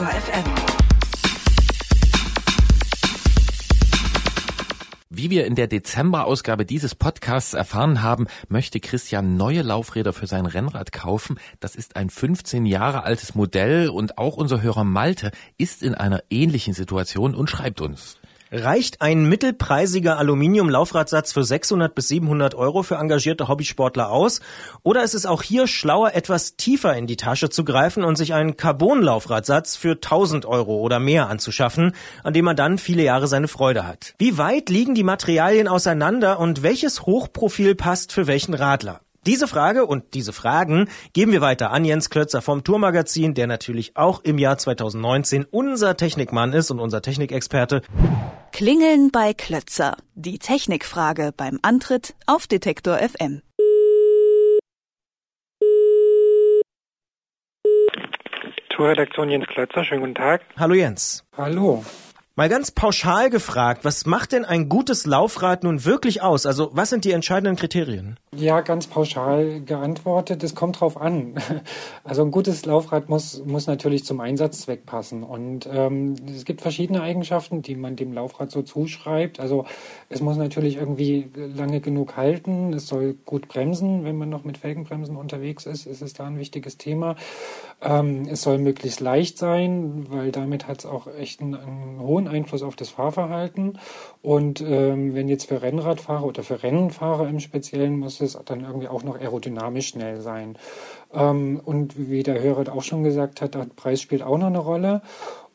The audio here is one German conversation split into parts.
Detektor FM. Wie wir in der Dezemberausgabe dieses Podcasts erfahren haben, möchte Christian neue Laufräder für sein Rennrad kaufen. Das ist ein 15 Jahre altes Modell und auch unser Hörer Malte ist in einer ähnlichen Situation und schreibt uns. Reicht ein mittelpreisiger Aluminium-Laufradsatz für 600 bis 700 Euro für engagierte Hobbysportler aus? Oder ist es auch hier schlauer, etwas tiefer in die Tasche zu greifen und sich einen Carbon-Laufradsatz für 1000 Euro oder mehr anzuschaffen, an dem man dann viele Jahre seine Freude hat? Wie weit liegen die Materialien auseinander und welches Hochprofil passt für welchen Radler? Diese Frage und diese Fragen geben wir weiter an Jens Klötzer vom Tourmagazin, der natürlich auch im Jahr 2019 unser Technikmann ist und unser Technikexperte. Klingeln bei Klötzer. Die Technikfrage beim Antritt auf Detektor FM. Tourredaktion Jens Klötzer, schönen guten Tag. Hallo Jens. Hallo. Mal ganz pauschal gefragt, was macht denn ein gutes Laufrad nun wirklich aus? Also was sind die entscheidenden Kriterien? Ja, ganz pauschal geantwortet, es kommt drauf an. Also ein gutes Laufrad muss, muss natürlich zum Einsatzzweck passen. Und ähm, es gibt verschiedene Eigenschaften, die man dem Laufrad so zuschreibt. Also es muss natürlich irgendwie lange genug halten, es soll gut bremsen, wenn man noch mit Felgenbremsen unterwegs ist, ist es da ein wichtiges Thema. Ähm, es soll möglichst leicht sein, weil damit hat es auch echt einen, einen, hohen Einfluss auf das Fahrverhalten. Und ähm, wenn jetzt für Rennradfahrer oder für Rennfahrer im Speziellen muss es dann irgendwie auch noch aerodynamisch schnell sein. Ähm, und wie der Hörer auch schon gesagt hat, der Preis spielt auch noch eine Rolle.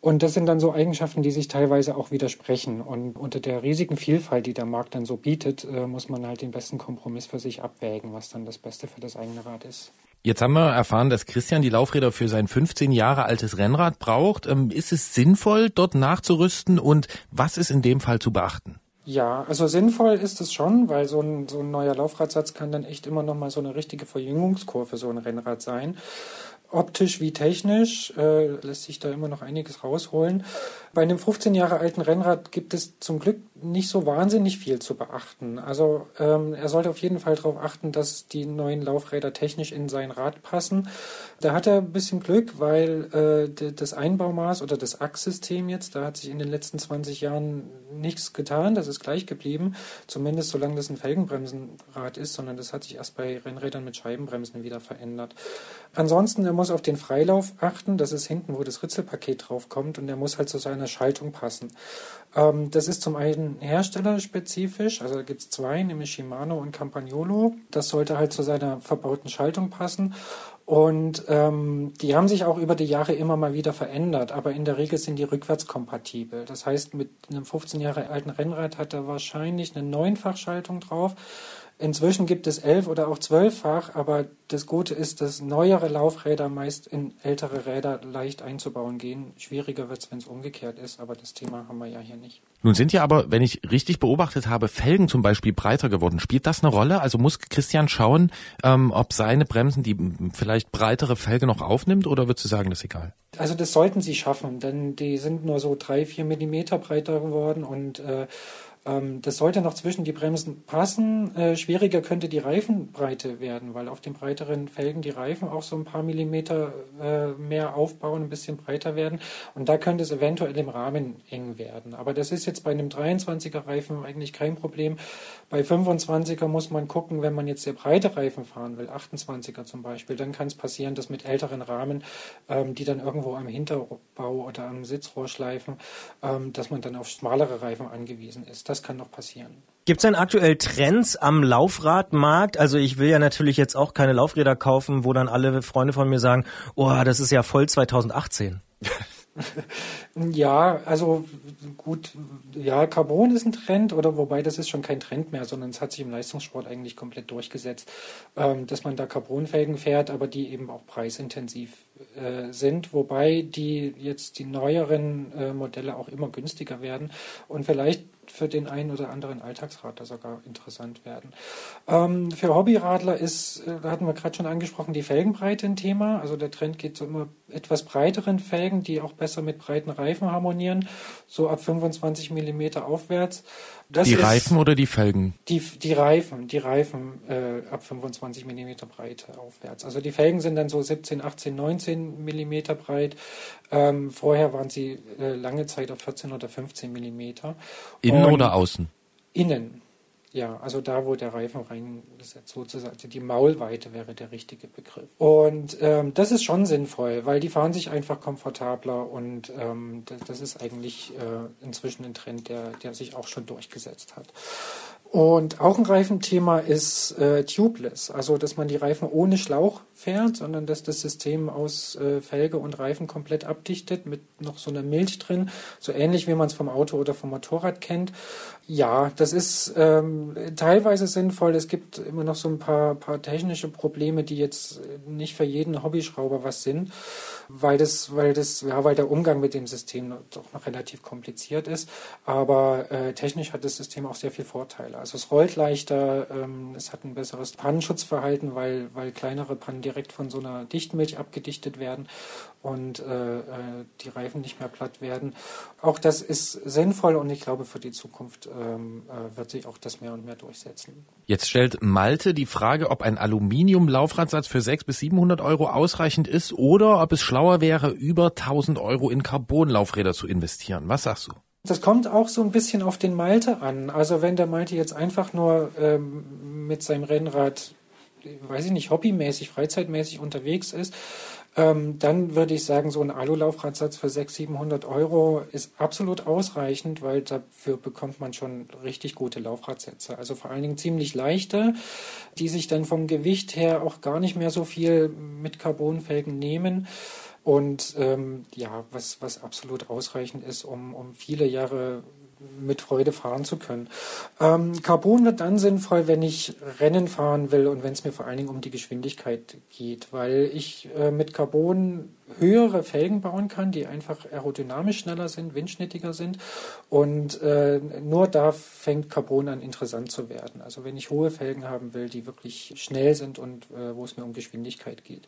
Und das sind dann so Eigenschaften, die sich teilweise auch widersprechen. Und unter der riesigen Vielfalt, die der Markt dann so bietet, äh, muss man halt den besten Kompromiss für sich abwägen, was dann das Beste für das eigene Rad ist. Jetzt haben wir erfahren, dass Christian die Laufräder für sein 15 Jahre altes Rennrad braucht. Ähm, ist es sinnvoll, dort nachzurüsten und was ist in dem Fall zu beachten? Ja, also sinnvoll ist es schon, weil so ein, so ein neuer Laufradsatz kann dann echt immer noch mal so eine richtige Verjüngungskurve für so ein Rennrad sein optisch wie technisch äh, lässt sich da immer noch einiges rausholen. Bei einem 15 Jahre alten Rennrad gibt es zum Glück nicht so wahnsinnig viel zu beachten. Also ähm, er sollte auf jeden Fall darauf achten, dass die neuen Laufräder technisch in sein Rad passen. Da hat er ein bisschen Glück, weil äh, das Einbaumaß oder das Achssystem jetzt, da hat sich in den letzten 20 Jahren nichts getan. Das ist gleich geblieben, zumindest solange das ein Felgenbremsenrad ist, sondern das hat sich erst bei Rennrädern mit Scheibenbremsen wieder verändert. Ansonsten, er muss auf den Freilauf achten. Das ist hinten, wo das Ritzelpaket draufkommt und er muss halt zu seiner Schaltung passen. Ähm, das ist zum einen herstellerspezifisch, also da gibt es zwei, nämlich Shimano und Campagnolo. Das sollte halt zu seiner verbauten Schaltung passen. Und ähm, die haben sich auch über die Jahre immer mal wieder verändert, aber in der Regel sind die rückwärtskompatibel. Das heißt, mit einem 15 Jahre alten Rennrad hat er wahrscheinlich eine Neunfachschaltung drauf. Inzwischen gibt es elf oder auch zwölffach, aber das Gute ist, dass neuere Laufräder meist in ältere Räder leicht einzubauen gehen. Schwieriger wird es, wenn es umgekehrt ist, aber das Thema haben wir ja hier nicht. Nun sind ja aber, wenn ich richtig beobachtet habe, Felgen zum Beispiel breiter geworden. Spielt das eine Rolle? Also muss Christian schauen, ähm, ob seine Bremsen die vielleicht breitere Felge noch aufnimmt oder würdest du sagen, das ist egal? Also das sollten sie schaffen, denn die sind nur so drei, vier Millimeter breiter geworden und äh, das sollte noch zwischen die Bremsen passen. Äh, schwieriger könnte die Reifenbreite werden, weil auf den breiteren Felgen die Reifen auch so ein paar Millimeter äh, mehr aufbauen, ein bisschen breiter werden. Und da könnte es eventuell im Rahmen eng werden. Aber das ist jetzt bei einem 23er Reifen eigentlich kein Problem. Bei 25er muss man gucken, wenn man jetzt sehr breite Reifen fahren will, 28er zum Beispiel, dann kann es passieren, dass mit älteren Rahmen, ähm, die dann irgendwo am Hinterbau oder am Sitzrohr schleifen, ähm, dass man dann auf schmalere Reifen angewiesen ist. Das das kann noch passieren. Gibt es denn aktuell Trends am Laufradmarkt? Also ich will ja natürlich jetzt auch keine Laufräder kaufen, wo dann alle Freunde von mir sagen, oh, das ist ja voll 2018. Ja, also gut, ja, Carbon ist ein Trend, oder wobei das ist schon kein Trend mehr, sondern es hat sich im Leistungssport eigentlich komplett durchgesetzt, ähm, dass man da Carbonfelgen fährt, aber die eben auch preisintensiv äh, sind, wobei die jetzt die neueren äh, Modelle auch immer günstiger werden und vielleicht für den einen oder anderen Alltagsradler sogar interessant werden. Ähm, für Hobbyradler ist, äh, da hatten wir gerade schon angesprochen, die Felgenbreite ein Thema. Also der Trend geht zu immer etwas breiteren Felgen, die auch besser mit breiten Reifen harmonieren, so ab 25 mm aufwärts. Das die Reifen oder die Felgen? Die, die Reifen, die Reifen äh, ab 25 mm Breite aufwärts. Also die Felgen sind dann so 17, 18, 19 19 Millimeter breit. Ähm, vorher waren sie äh, lange Zeit auf 14 oder 15 Millimeter. Innen oder außen? Innen. Ja, also da, wo der Reifen reingesetzt sozusagen. Also die Maulweite wäre der richtige Begriff. Und ähm, das ist schon sinnvoll, weil die fahren sich einfach komfortabler und ähm, das, das, ist eigentlich äh, inzwischen ein Trend, der, der sich auch schon durchgesetzt hat. Und auch ein Reifenthema ist äh, tubeless, also dass man die Reifen ohne Schlauch fährt, sondern dass das System aus äh, Felge und Reifen komplett abdichtet mit noch so einer Milch drin, so ähnlich wie man es vom Auto oder vom Motorrad kennt. Ja, das ist ähm, teilweise sinnvoll. Es gibt immer noch so ein paar, paar technische Probleme, die jetzt nicht für jeden Hobbyschrauber was sind weil das, weil das, ja, weil der Umgang mit dem System doch noch relativ kompliziert ist. Aber äh, technisch hat das System auch sehr viele Vorteile. Also es rollt leichter, ähm, es hat ein besseres Pannenschutzverhalten, weil, weil kleinere Pannen direkt von so einer Dichtmilch abgedichtet werden und äh, äh, die Reifen nicht mehr platt werden. Auch das ist sinnvoll und ich glaube, für die Zukunft ähm, äh, wird sich auch das mehr und mehr durchsetzen. Jetzt stellt Malte die Frage, ob ein Aluminium-Laufradsatz für 600 bis 700 Euro ausreichend ist oder ob es schlauer wäre, über 1000 Euro in Carbon-Laufräder zu investieren. Was sagst du? Das kommt auch so ein bisschen auf den Malte an. Also wenn der Malte jetzt einfach nur ähm, mit seinem Rennrad, weiß ich nicht, hobbymäßig, freizeitmäßig unterwegs ist, ähm, dann würde ich sagen, so ein Alulaufradsatz für 600, 700 Euro ist absolut ausreichend, weil dafür bekommt man schon richtig gute Laufradsätze. Also vor allen Dingen ziemlich leichte, die sich dann vom Gewicht her auch gar nicht mehr so viel mit Carbonfelgen nehmen. Und ähm, ja, was, was absolut ausreichend ist, um, um viele Jahre mit Freude fahren zu können. Ähm, Carbon wird dann sinnvoll, wenn ich Rennen fahren will und wenn es mir vor allen Dingen um die Geschwindigkeit geht, weil ich äh, mit Carbon höhere Felgen bauen kann, die einfach aerodynamisch schneller sind, windschnittiger sind. Und äh, nur da fängt Carbon an interessant zu werden. Also wenn ich hohe Felgen haben will, die wirklich schnell sind und äh, wo es mir um Geschwindigkeit geht.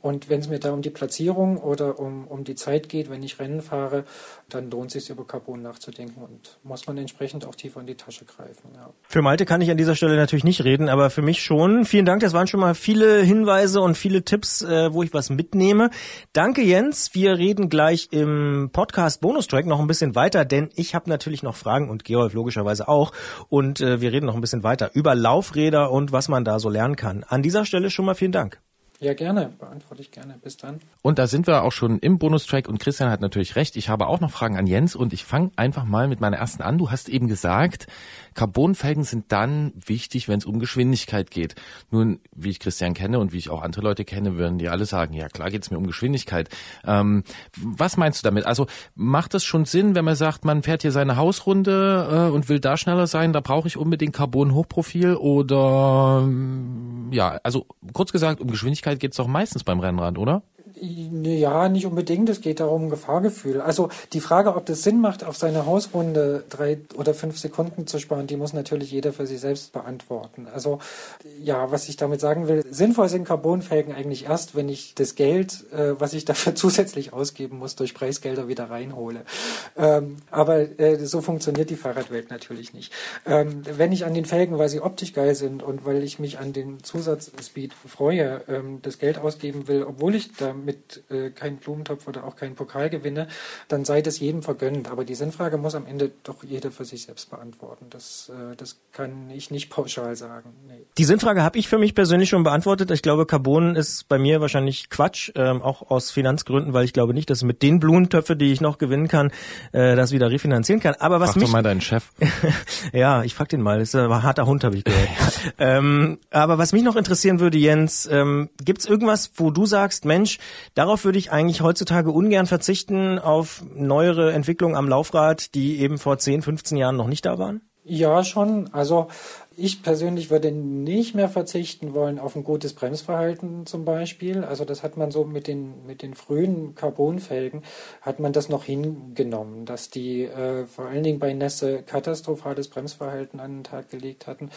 Und wenn es mir da um die Platzierung oder um, um die Zeit geht, wenn ich Rennen fahre, dann lohnt es sich über Carbon nachzudenken muss man entsprechend auch tiefer in die Tasche greifen. Ja. Für Malte kann ich an dieser Stelle natürlich nicht reden, aber für mich schon. Vielen Dank, das waren schon mal viele Hinweise und viele Tipps, äh, wo ich was mitnehme. Danke Jens, wir reden gleich im Podcast Bonustrack noch ein bisschen weiter, denn ich habe natürlich noch Fragen und Gerolf logischerweise auch und äh, wir reden noch ein bisschen weiter über Laufräder und was man da so lernen kann. An dieser Stelle schon mal vielen Dank. Ja, gerne. Beantworte ich gerne. Bis dann. Und da sind wir auch schon im Bonustrack und Christian hat natürlich recht. Ich habe auch noch Fragen an Jens und ich fange einfach mal mit meiner ersten an. Du hast eben gesagt, Carbonfelgen sind dann wichtig, wenn es um Geschwindigkeit geht. Nun, wie ich Christian kenne und wie ich auch andere Leute kenne, würden die alle sagen, ja klar geht es mir um Geschwindigkeit. Ähm, was meinst du damit? Also macht das schon Sinn, wenn man sagt, man fährt hier seine Hausrunde äh, und will da schneller sein, da brauche ich unbedingt Carbon-Hochprofil oder ja, also kurz gesagt, um Geschwindigkeit geht es doch meistens beim Rennrad, oder? Ja, nicht unbedingt. Es geht darum, Gefahrgefühl. Also die Frage, ob das Sinn macht, auf seine Hausrunde drei oder fünf Sekunden zu sparen, die muss natürlich jeder für sich selbst beantworten. Also ja, was ich damit sagen will, sinnvoll sind Carbonfelgen eigentlich erst, wenn ich das Geld, äh, was ich dafür zusätzlich ausgeben muss, durch Preisgelder wieder reinhole. Ähm, aber äh, so funktioniert die Fahrradwelt natürlich nicht. Ähm, wenn ich an den Felgen, weil sie optisch geil sind und weil ich mich an den Zusatzspeed freue, ähm, das Geld ausgeben will, obwohl ich damit mit äh, keinen Blumentopf oder auch keinen Pokal gewinne, dann sei das jedem vergönnt. Aber die Sinnfrage muss am Ende doch jeder für sich selbst beantworten. Das, äh, das kann ich nicht pauschal sagen. Nee. Die Sinnfrage habe ich für mich persönlich schon beantwortet. Ich glaube, Carbon ist bei mir wahrscheinlich Quatsch, ähm, auch aus Finanzgründen, weil ich glaube nicht, dass mit den Blumentöpfe, die ich noch gewinnen kann, äh, das wieder refinanzieren kann. Aber was frag mich doch mal deinen Chef. ja, ich frag den mal. Das ist ein harter Hund, habe ich gehört. ähm, aber was mich noch interessieren würde, Jens, ähm, gibt's irgendwas, wo du sagst, Mensch, Darauf würde ich eigentlich heutzutage ungern verzichten, auf neuere Entwicklungen am Laufrad, die eben vor 10, 15 Jahren noch nicht da waren? Ja, schon. Also ich persönlich würde nicht mehr verzichten wollen auf ein gutes Bremsverhalten zum Beispiel. Also das hat man so mit den, mit den frühen Carbonfelgen, hat man das noch hingenommen, dass die äh, vor allen Dingen bei Nässe katastrophales Bremsverhalten an den Tag gelegt hatten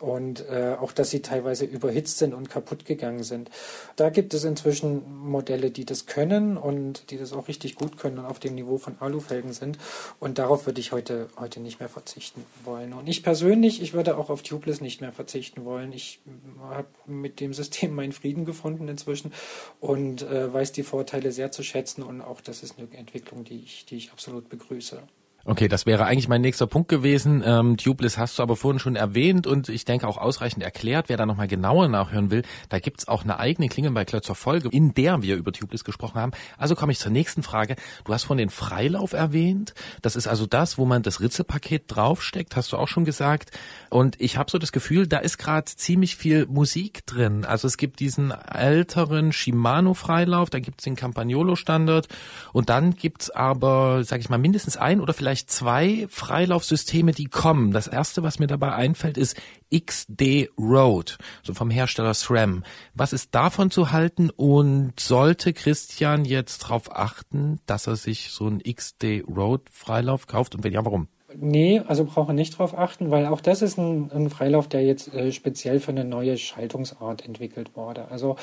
und äh, auch, dass sie teilweise überhitzt sind und kaputt gegangen sind. Da gibt es inzwischen Modelle, die das können und die das auch richtig gut können und auf dem Niveau von Alufelgen sind. Und darauf würde ich heute, heute nicht mehr verzichten wollen. Und ich persönlich, ich würde auch auf auf Tubeless nicht mehr verzichten wollen. Ich habe mit dem System meinen Frieden gefunden inzwischen und äh, weiß die Vorteile sehr zu schätzen und auch das ist eine Entwicklung, die ich, die ich absolut begrüße. Okay, das wäre eigentlich mein nächster Punkt gewesen. Ähm, Tubeless hast du aber vorhin schon erwähnt und ich denke auch ausreichend erklärt. Wer da nochmal genauer nachhören will, da gibt's auch eine eigene Klingen bei Klötzer Folge, in der wir über Tubeless gesprochen haben. Also komme ich zur nächsten Frage. Du hast von den Freilauf erwähnt. Das ist also das, wo man das Ritzelpaket draufsteckt, hast du auch schon gesagt. Und ich habe so das Gefühl, da ist gerade ziemlich viel Musik drin. Also es gibt diesen älteren Shimano Freilauf, da gibt's den Campagnolo Standard und dann gibt's aber, sage ich mal, mindestens ein oder vielleicht gleich zwei Freilaufsysteme, die kommen. Das erste, was mir dabei einfällt, ist XD Road, so vom Hersteller SRAM. Was ist davon zu halten und sollte Christian jetzt darauf achten, dass er sich so einen XD Road Freilauf kauft und wenn ja, warum? Nee, also brauche nicht darauf achten, weil auch das ist ein, ein Freilauf, der jetzt äh, speziell für eine neue Schaltungsart entwickelt wurde. Also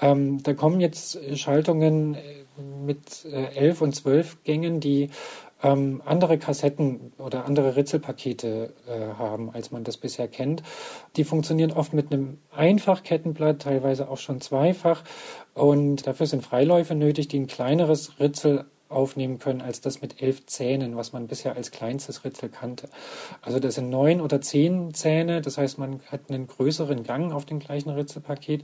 ähm, da kommen jetzt Schaltungen äh, mit äh, elf und zwölf Gängen, die ähm, andere Kassetten oder andere Ritzelpakete äh, haben, als man das bisher kennt. Die funktionieren oft mit einem Einfachkettenblatt, teilweise auch schon zweifach. Und dafür sind Freiläufe nötig, die ein kleineres Ritzel aufnehmen können als das mit elf Zähnen, was man bisher als kleinstes Ritzel kannte. Also das sind neun oder zehn Zähne, das heißt, man hat einen größeren Gang auf dem gleichen Ritzelpaket.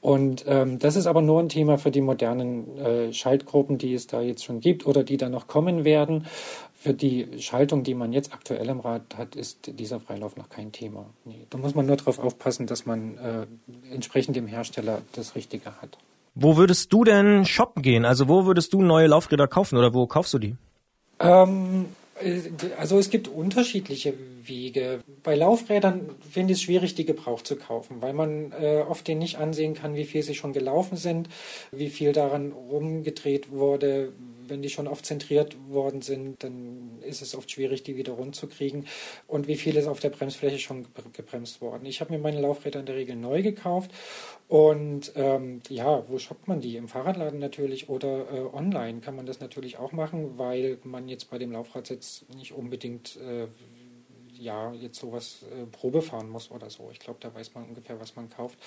Und ähm, das ist aber nur ein Thema für die modernen äh, Schaltgruppen, die es da jetzt schon gibt oder die da noch kommen werden. Für die Schaltung, die man jetzt aktuell im Rad hat, ist dieser Freilauf noch kein Thema. Nee, da muss man nur darauf aufpassen, dass man äh, entsprechend dem Hersteller das Richtige hat. Wo würdest du denn shoppen gehen? Also wo würdest du neue Laufräder kaufen oder wo kaufst du die? Ähm, äh, also es gibt unterschiedliche Wege. Bei Laufrädern finde ich es schwierig, die gebraucht zu kaufen, weil man äh, oft den nicht ansehen kann, wie viel sie schon gelaufen sind, wie viel daran rumgedreht wurde, wenn die schon oft zentriert worden sind, dann ist es oft schwierig, die wieder rund zu kriegen. Und wie viel ist auf der Bremsfläche schon gebremst worden? Ich habe mir meine Laufräder in der Regel neu gekauft. Und ähm, ja, wo shoppt man die? Im Fahrradladen natürlich oder äh, online kann man das natürlich auch machen, weil man jetzt bei dem Laufradsitz nicht unbedingt äh, ja, jetzt sowas äh, Probe fahren muss oder so. Ich glaube, da weiß man ungefähr, was man kauft,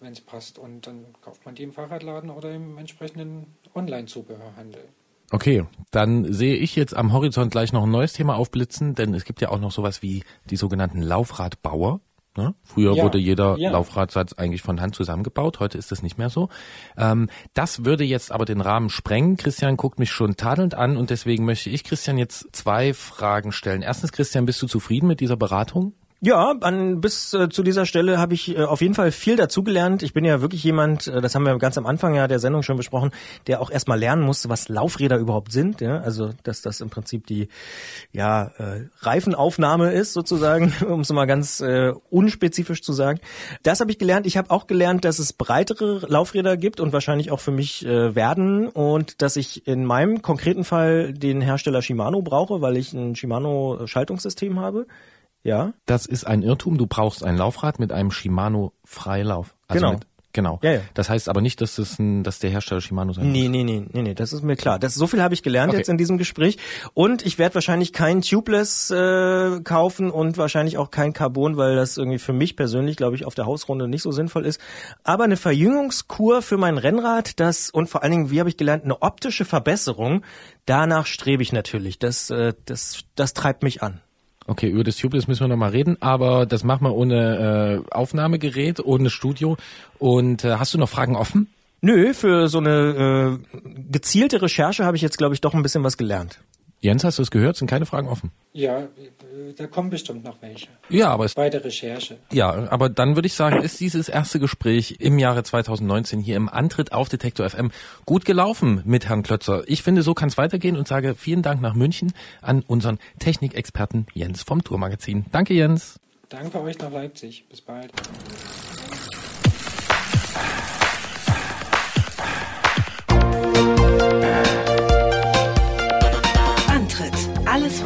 wenn es passt. Und dann kauft man die im Fahrradladen oder im entsprechenden Online-Zubehörhandel. Okay, dann sehe ich jetzt am Horizont gleich noch ein neues Thema aufblitzen, denn es gibt ja auch noch sowas wie die sogenannten Laufradbauer. Ne? Früher ja, wurde jeder ja. Laufradsatz eigentlich von Hand zusammengebaut, heute ist das nicht mehr so. Ähm, das würde jetzt aber den Rahmen sprengen. Christian guckt mich schon tadelnd an und deswegen möchte ich Christian jetzt zwei Fragen stellen. Erstens, Christian, bist du zufrieden mit dieser Beratung? Ja, an, bis äh, zu dieser Stelle habe ich äh, auf jeden Fall viel dazugelernt. Ich bin ja wirklich jemand, äh, das haben wir ganz am Anfang ja der Sendung schon besprochen, der auch erstmal lernen muss, was Laufräder überhaupt sind. Ja? Also dass das im Prinzip die ja, äh, Reifenaufnahme ist sozusagen, um es mal ganz äh, unspezifisch zu sagen. Das habe ich gelernt. Ich habe auch gelernt, dass es breitere Laufräder gibt und wahrscheinlich auch für mich äh, werden und dass ich in meinem konkreten Fall den Hersteller Shimano brauche, weil ich ein Shimano Schaltungssystem habe. Ja. Das ist ein Irrtum. Du brauchst ein Laufrad mit einem Shimano Freilauf. Also genau. Mit, genau. Ja, ja. Das heißt aber nicht, dass das ein, dass der Hersteller Shimano sein nee, muss. Nee, nee, nee, nee, das ist mir klar. Das so viel habe ich gelernt okay. jetzt in diesem Gespräch und ich werde wahrscheinlich kein Tubeless äh, kaufen und wahrscheinlich auch kein Carbon, weil das irgendwie für mich persönlich, glaube ich, auf der Hausrunde nicht so sinnvoll ist, aber eine Verjüngungskur für mein Rennrad, das und vor allen Dingen, wie habe ich gelernt, eine optische Verbesserung, danach strebe ich natürlich. Das äh, das das treibt mich an. Okay, über das Tubeless müssen wir nochmal reden, aber das machen wir ohne äh, Aufnahmegerät, ohne Studio. Und äh, hast du noch Fragen offen? Nö, für so eine äh, gezielte Recherche habe ich jetzt, glaube ich, doch ein bisschen was gelernt. Jens, hast du es gehört? Sind keine Fragen offen? Ja, da kommen bestimmt noch welche. Ja, aber es, bei der Recherche. Ja, aber dann würde ich sagen, ist dieses erste Gespräch im Jahre 2019 hier im Antritt auf Detektor FM gut gelaufen mit Herrn Klötzer. Ich finde, so kann es weitergehen und sage vielen Dank nach München an unseren Technikexperten Jens vom Tourmagazin. Danke, Jens. Danke euch nach Leipzig. Bis bald.